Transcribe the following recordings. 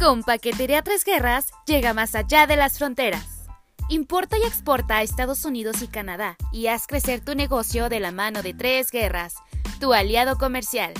Con Paquetería Tres Guerras llega más allá de las fronteras. Importa y exporta a Estados Unidos y Canadá y haz crecer tu negocio de la mano de Tres Guerras, tu aliado comercial.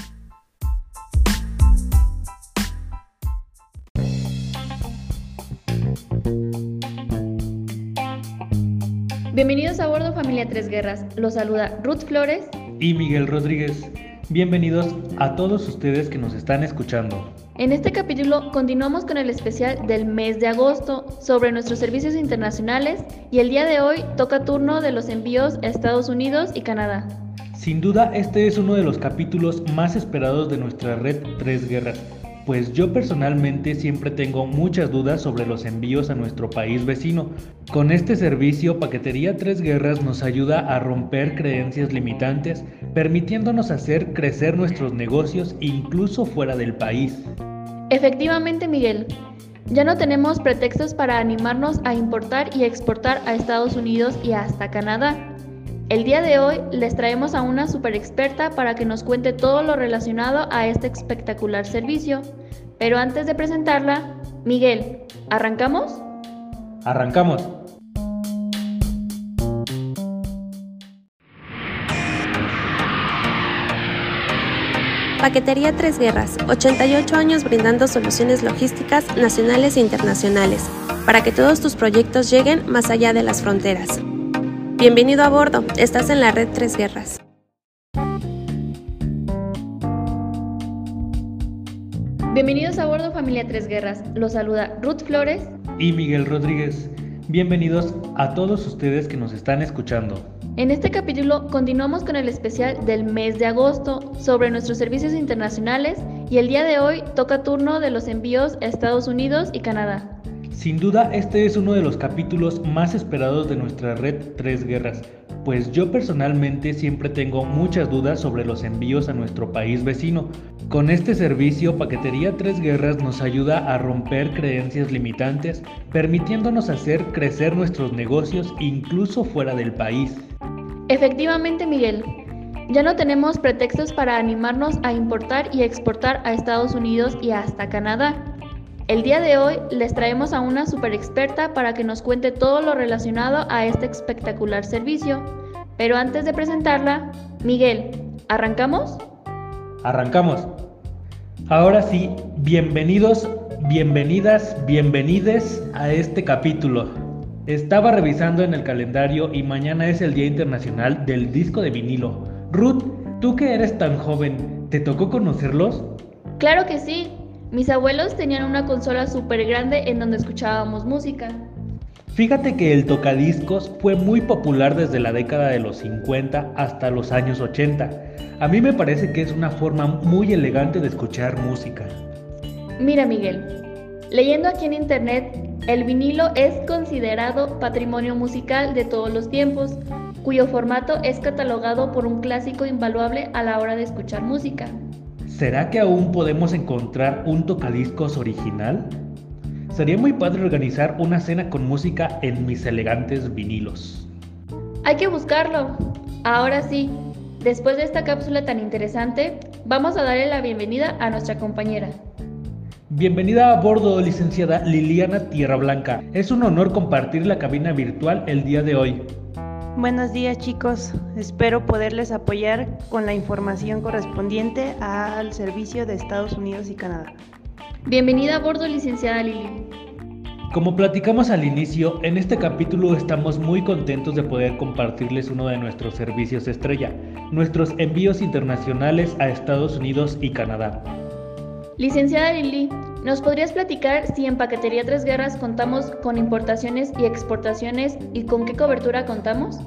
Bienvenidos a bordo familia Tres Guerras. Los saluda Ruth Flores y Miguel Rodríguez. Bienvenidos a todos ustedes que nos están escuchando. En este capítulo continuamos con el especial del mes de agosto sobre nuestros servicios internacionales y el día de hoy toca turno de los envíos a Estados Unidos y Canadá. Sin duda este es uno de los capítulos más esperados de nuestra red Tres Guerras pues yo personalmente siempre tengo muchas dudas sobre los envíos a nuestro país vecino. Con este servicio, Paquetería Tres Guerras nos ayuda a romper creencias limitantes, permitiéndonos hacer crecer nuestros negocios incluso fuera del país. Efectivamente, Miguel. Ya no tenemos pretextos para animarnos a importar y exportar a Estados Unidos y hasta Canadá. El día de hoy les traemos a una super experta para que nos cuente todo lo relacionado a este espectacular servicio. Pero antes de presentarla, Miguel, ¿arrancamos? Arrancamos. Paquetería Tres Guerras, 88 años brindando soluciones logísticas nacionales e internacionales, para que todos tus proyectos lleguen más allá de las fronteras. Bienvenido a bordo, estás en la red Tres Guerras. Bienvenidos a bordo familia Tres Guerras, los saluda Ruth Flores y Miguel Rodríguez. Bienvenidos a todos ustedes que nos están escuchando. En este capítulo continuamos con el especial del mes de agosto sobre nuestros servicios internacionales y el día de hoy toca turno de los envíos a Estados Unidos y Canadá. Sin duda este es uno de los capítulos más esperados de nuestra red Tres Guerras, pues yo personalmente siempre tengo muchas dudas sobre los envíos a nuestro país vecino. Con este servicio, Paquetería Tres Guerras nos ayuda a romper creencias limitantes, permitiéndonos hacer crecer nuestros negocios incluso fuera del país. Efectivamente, Miguel. Ya no tenemos pretextos para animarnos a importar y exportar a Estados Unidos y hasta Canadá. El día de hoy les traemos a una super experta para que nos cuente todo lo relacionado a este espectacular servicio. Pero antes de presentarla, Miguel, ¿arrancamos? Arrancamos. Ahora sí, bienvenidos, bienvenidas, bienvenides a este capítulo. Estaba revisando en el calendario y mañana es el Día Internacional del Disco de Vinilo. Ruth, tú que eres tan joven, ¿te tocó conocerlos? Claro que sí, mis abuelos tenían una consola súper grande en donde escuchábamos música. Fíjate que el tocadiscos fue muy popular desde la década de los 50 hasta los años 80. A mí me parece que es una forma muy elegante de escuchar música. Mira Miguel, leyendo aquí en internet, el vinilo es considerado patrimonio musical de todos los tiempos, cuyo formato es catalogado por un clásico invaluable a la hora de escuchar música. ¿Será que aún podemos encontrar un tocadiscos original? Sería muy padre organizar una cena con música en mis elegantes vinilos. Hay que buscarlo. Ahora sí, después de esta cápsula tan interesante, vamos a darle la bienvenida a nuestra compañera. Bienvenida a bordo, licenciada Liliana Tierra Blanca. Es un honor compartir la cabina virtual el día de hoy. Buenos días chicos, espero poderles apoyar con la información correspondiente al servicio de Estados Unidos y Canadá. Bienvenida a bordo, licenciada Lili. Como platicamos al inicio, en este capítulo estamos muy contentos de poder compartirles uno de nuestros servicios estrella, nuestros envíos internacionales a Estados Unidos y Canadá. Licenciada Lili, ¿nos podrías platicar si en Paquetería Tres Guerras contamos con importaciones y exportaciones y con qué cobertura contamos?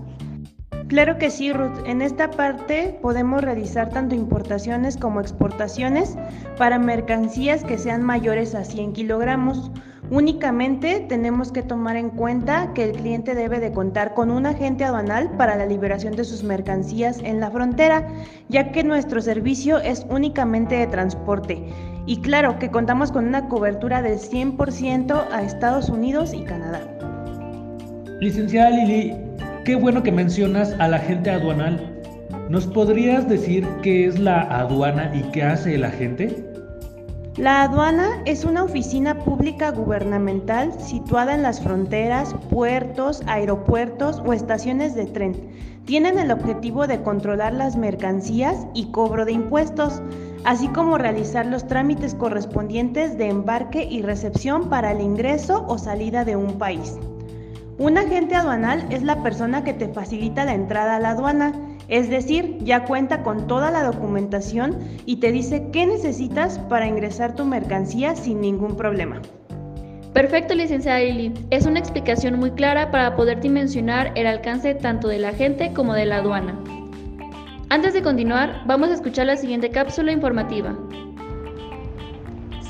Claro que sí, Ruth. En esta parte podemos realizar tanto importaciones como exportaciones para mercancías que sean mayores a 100 kilogramos. Únicamente tenemos que tomar en cuenta que el cliente debe de contar con un agente aduanal para la liberación de sus mercancías en la frontera, ya que nuestro servicio es únicamente de transporte. Y claro que contamos con una cobertura del 100% a Estados Unidos y Canadá. Licenciada Lili, qué bueno que mencionas al agente aduanal. ¿Nos podrías decir qué es la aduana y qué hace el agente? La aduana es una oficina pública gubernamental situada en las fronteras, puertos, aeropuertos o estaciones de tren. Tienen el objetivo de controlar las mercancías y cobro de impuestos, así como realizar los trámites correspondientes de embarque y recepción para el ingreso o salida de un país. Un agente aduanal es la persona que te facilita la entrada a la aduana es decir, ya cuenta con toda la documentación y te dice qué necesitas para ingresar tu mercancía sin ningún problema. Perfecto, licenciada Lili. Es una explicación muy clara para poder dimensionar el alcance tanto de la gente como de la aduana. Antes de continuar, vamos a escuchar la siguiente cápsula informativa.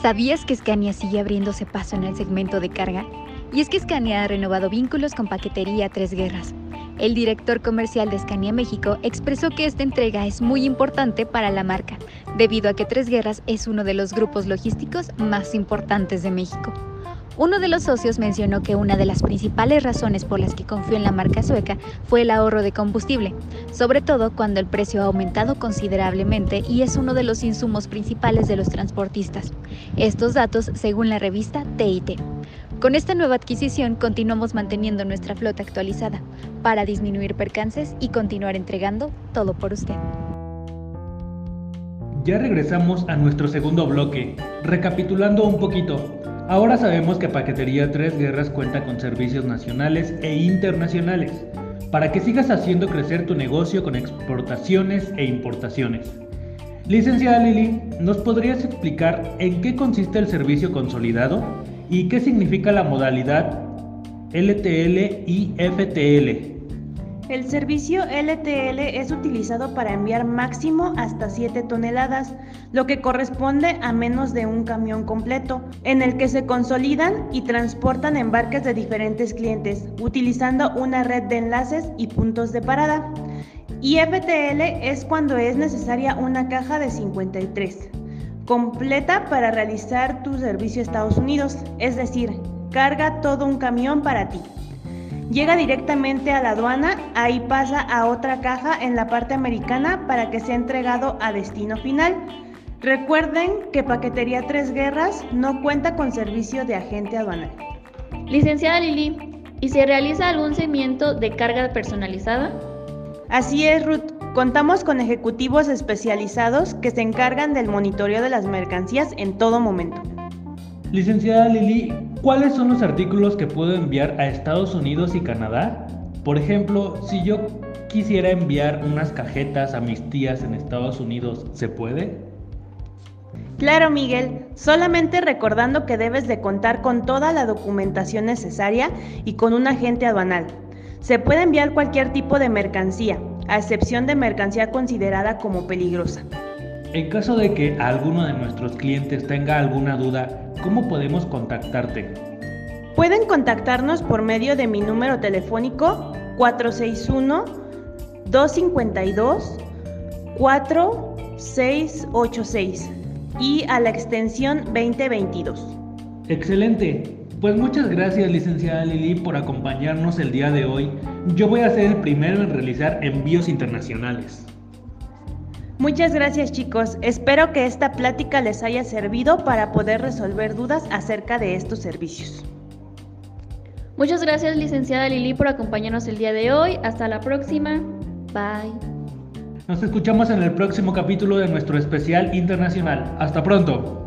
¿Sabías que Scania sigue abriéndose paso en el segmento de carga? Y es que Scania ha renovado vínculos con Paquetería Tres Guerras el director comercial de Scania México expresó que esta entrega es muy importante para la marca, debido a que Tres Guerras es uno de los grupos logísticos más importantes de México. Uno de los socios mencionó que una de las principales razones por las que confió en la marca sueca fue el ahorro de combustible, sobre todo cuando el precio ha aumentado considerablemente y es uno de los insumos principales de los transportistas. Estos datos según la revista TIT. Con esta nueva adquisición continuamos manteniendo nuestra flota actualizada para disminuir percances y continuar entregando todo por usted. Ya regresamos a nuestro segundo bloque. Recapitulando un poquito, ahora sabemos que Paquetería Tres Guerras cuenta con servicios nacionales e internacionales para que sigas haciendo crecer tu negocio con exportaciones e importaciones. Licenciada Lili, ¿nos podrías explicar en qué consiste el servicio consolidado? ¿Y qué significa la modalidad LTL y FTL? El servicio LTL es utilizado para enviar máximo hasta 7 toneladas, lo que corresponde a menos de un camión completo, en el que se consolidan y transportan embarques de diferentes clientes, utilizando una red de enlaces y puntos de parada. Y FTL es cuando es necesaria una caja de 53 completa para realizar tu servicio a Estados Unidos, es decir, carga todo un camión para ti. Llega directamente a la aduana, ahí pasa a otra caja en la parte americana para que sea entregado a destino final. Recuerden que Paquetería Tres Guerras no cuenta con servicio de agente aduanal. Licenciada Lili, ¿y se realiza algún seguimiento de carga personalizada? Así es, Ruth. Contamos con ejecutivos especializados que se encargan del monitoreo de las mercancías en todo momento. Licenciada Lili, ¿cuáles son los artículos que puedo enviar a Estados Unidos y Canadá? Por ejemplo, si yo quisiera enviar unas cajetas a mis tías en Estados Unidos, ¿se puede? Claro, Miguel, solamente recordando que debes de contar con toda la documentación necesaria y con un agente aduanal. Se puede enviar cualquier tipo de mercancía, a excepción de mercancía considerada como peligrosa. En caso de que alguno de nuestros clientes tenga alguna duda, ¿cómo podemos contactarte? Pueden contactarnos por medio de mi número telefónico 461-252-4686 y a la extensión 2022. Excelente. Pues muchas gracias licenciada Lili por acompañarnos el día de hoy. Yo voy a ser el primero en realizar envíos internacionales. Muchas gracias chicos, espero que esta plática les haya servido para poder resolver dudas acerca de estos servicios. Muchas gracias licenciada Lili por acompañarnos el día de hoy, hasta la próxima, bye. Nos escuchamos en el próximo capítulo de nuestro especial internacional. Hasta pronto.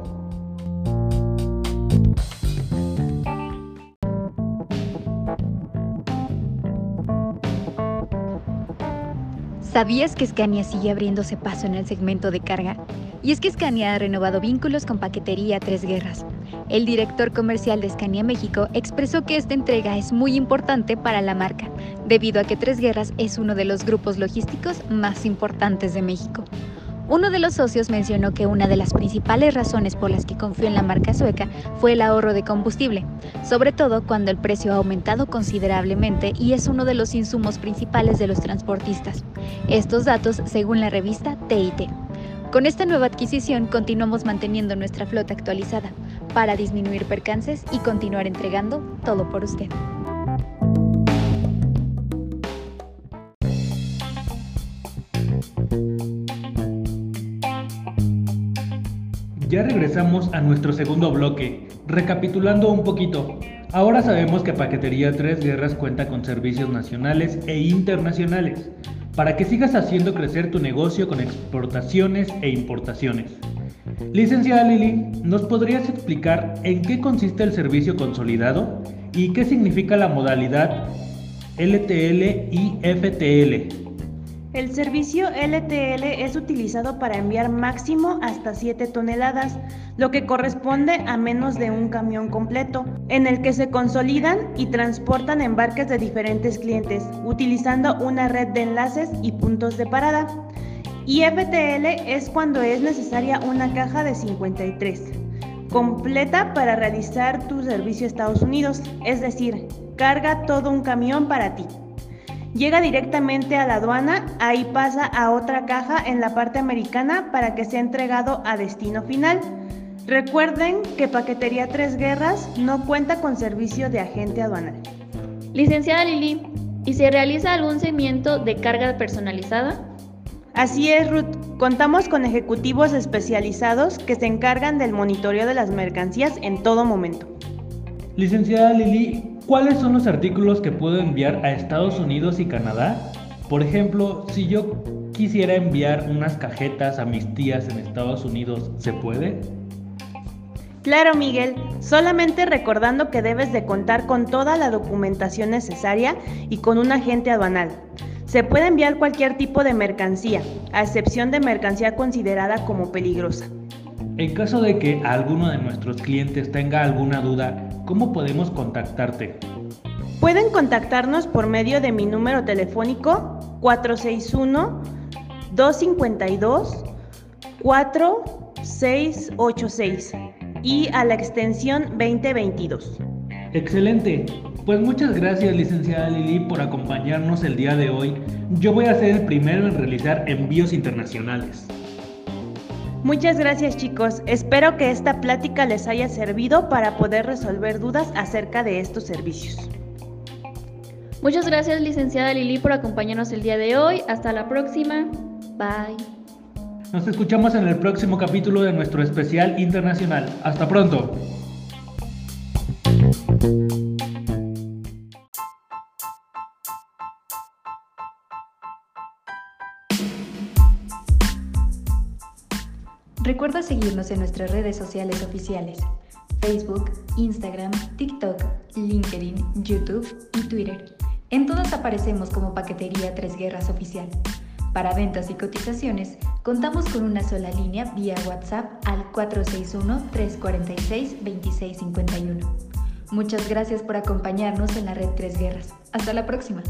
¿Sabías que Scania sigue abriéndose paso en el segmento de carga? Y es que Scania ha renovado vínculos con Paquetería Tres Guerras. El director comercial de Scania México expresó que esta entrega es muy importante para la marca, debido a que Tres Guerras es uno de los grupos logísticos más importantes de México. Uno de los socios mencionó que una de las principales razones por las que confió en la marca sueca fue el ahorro de combustible, sobre todo cuando el precio ha aumentado considerablemente y es uno de los insumos principales de los transportistas. Estos datos según la revista TIT. Con esta nueva adquisición continuamos manteniendo nuestra flota actualizada para disminuir percances y continuar entregando todo por usted. Ya regresamos a nuestro segundo bloque. Recapitulando un poquito, ahora sabemos que Paquetería Tres Guerras cuenta con servicios nacionales e internacionales para que sigas haciendo crecer tu negocio con exportaciones e importaciones. Licenciada Lili, ¿nos podrías explicar en qué consiste el servicio consolidado y qué significa la modalidad LTL y FTL? El servicio LTL es utilizado para enviar máximo hasta 7 toneladas, lo que corresponde a menos de un camión completo, en el que se consolidan y transportan embarques de diferentes clientes, utilizando una red de enlaces y puntos de parada. Y FTL es cuando es necesaria una caja de 53, completa para realizar tu servicio a Estados Unidos, es decir, carga todo un camión para ti. Llega directamente a la aduana, ahí pasa a otra caja en la parte americana para que sea entregado a destino final. Recuerden que Paquetería Tres Guerras no cuenta con servicio de agente aduanal. Licenciada Lili, ¿y se realiza algún seguimiento de carga personalizada? Así es, Ruth. Contamos con ejecutivos especializados que se encargan del monitoreo de las mercancías en todo momento. Licenciada Lili, ¿Cuáles son los artículos que puedo enviar a Estados Unidos y Canadá? Por ejemplo, si yo quisiera enviar unas cajetas a mis tías en Estados Unidos, ¿se puede? Claro, Miguel, solamente recordando que debes de contar con toda la documentación necesaria y con un agente aduanal. Se puede enviar cualquier tipo de mercancía, a excepción de mercancía considerada como peligrosa. En caso de que alguno de nuestros clientes tenga alguna duda, ¿cómo podemos contactarte? Pueden contactarnos por medio de mi número telefónico 461-252-4686 y a la extensión 2022. Excelente. Pues muchas gracias licenciada Lili por acompañarnos el día de hoy. Yo voy a ser el primero en realizar envíos internacionales. Muchas gracias chicos, espero que esta plática les haya servido para poder resolver dudas acerca de estos servicios. Muchas gracias licenciada Lili por acompañarnos el día de hoy, hasta la próxima, bye. Nos escuchamos en el próximo capítulo de nuestro especial internacional. Hasta pronto. Recuerda seguirnos en nuestras redes sociales oficiales, Facebook, Instagram, TikTok, LinkedIn, YouTube y Twitter. En todas aparecemos como Paquetería Tres Guerras Oficial. Para ventas y cotizaciones, contamos con una sola línea vía WhatsApp al 461-346-2651. Muchas gracias por acompañarnos en la red Tres Guerras. Hasta la próxima.